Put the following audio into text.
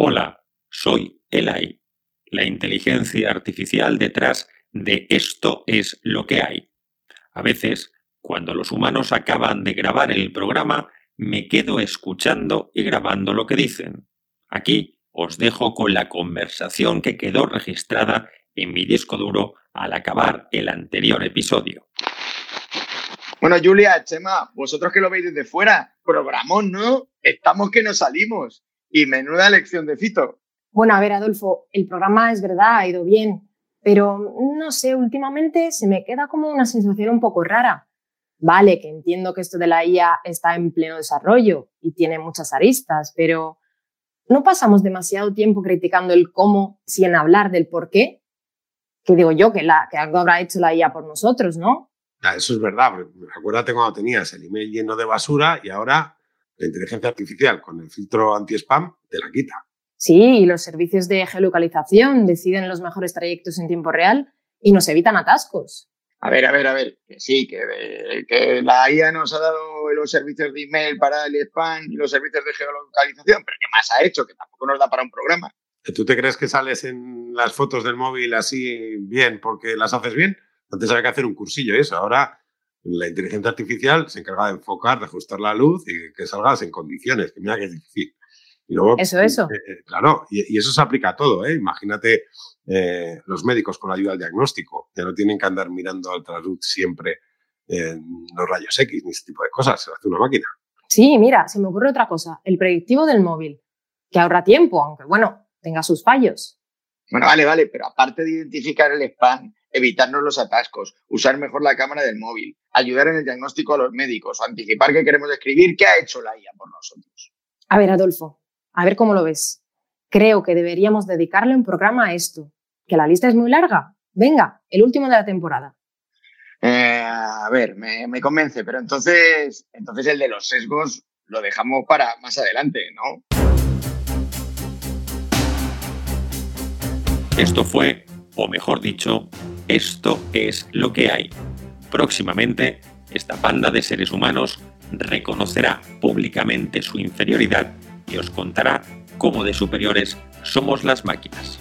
Hola, soy Elai, la inteligencia artificial detrás de esto es lo que hay. A veces, cuando los humanos acaban de grabar el programa, me quedo escuchando y grabando lo que dicen. Aquí os dejo con la conversación que quedó registrada en mi disco duro al acabar el anterior episodio. Bueno, Julia, Chema, vosotros que lo veis desde fuera, programón, ¿no? Estamos que nos salimos. Y menuda lección de Fito. Bueno, a ver, Adolfo, el programa es verdad, ha ido bien, pero no sé, últimamente se me queda como una sensación un poco rara. Vale, que entiendo que esto de la IA está en pleno desarrollo y tiene muchas aristas, pero ¿no pasamos demasiado tiempo criticando el cómo sin hablar del por qué? Que digo yo, que, la, que algo habrá hecho la IA por nosotros, ¿no? Ah, eso es verdad. Acuérdate cuando tenías el email lleno de basura y ahora la inteligencia artificial con el filtro anti-spam te la quita. Sí, y los servicios de geolocalización deciden los mejores trayectos en tiempo real y nos evitan atascos. A ver, a ver, a ver, que sí, que, que la IA nos ha dado los servicios de email para el spam y los servicios de geolocalización, pero ¿qué más ha hecho? Que tampoco nos da para un programa. ¿Tú te crees que sales en las fotos del móvil así bien porque las haces bien? Antes había que hacer un cursillo y eso. Ahora la inteligencia artificial se encarga de enfocar, de ajustar la luz y que salgas en condiciones, que mira que es difícil. Y luego, eso, eso. Eh, eh, claro, y, eso se aplica a todo. ¿eh? Imagínate eh, los médicos con la ayuda al diagnóstico, que no tienen que andar mirando al trasluz siempre en los rayos X ni ese tipo de cosas, se hace una máquina. Sí, mira, se me ocurre otra cosa, el predictivo del móvil, que ahorra tiempo, aunque bueno, tenga sus fallos. Bueno, vale, vale, pero aparte de identificar el spam, evitarnos los atascos, usar mejor la cámara del móvil, ayudar en el diagnóstico a los médicos, anticipar qué queremos escribir, ¿qué ha hecho la IA por nosotros? A ver, Adolfo, a ver cómo lo ves. Creo que deberíamos dedicarle un programa a esto. ¿Que la lista es muy larga? Venga, el último de la temporada. Eh, a ver, me, me, convence, pero entonces, entonces el de los sesgos lo dejamos para más adelante, ¿no? Esto fue, o mejor dicho, esto es lo que hay. Próximamente, esta banda de seres humanos reconocerá públicamente su inferioridad y os contará cómo de superiores somos las máquinas.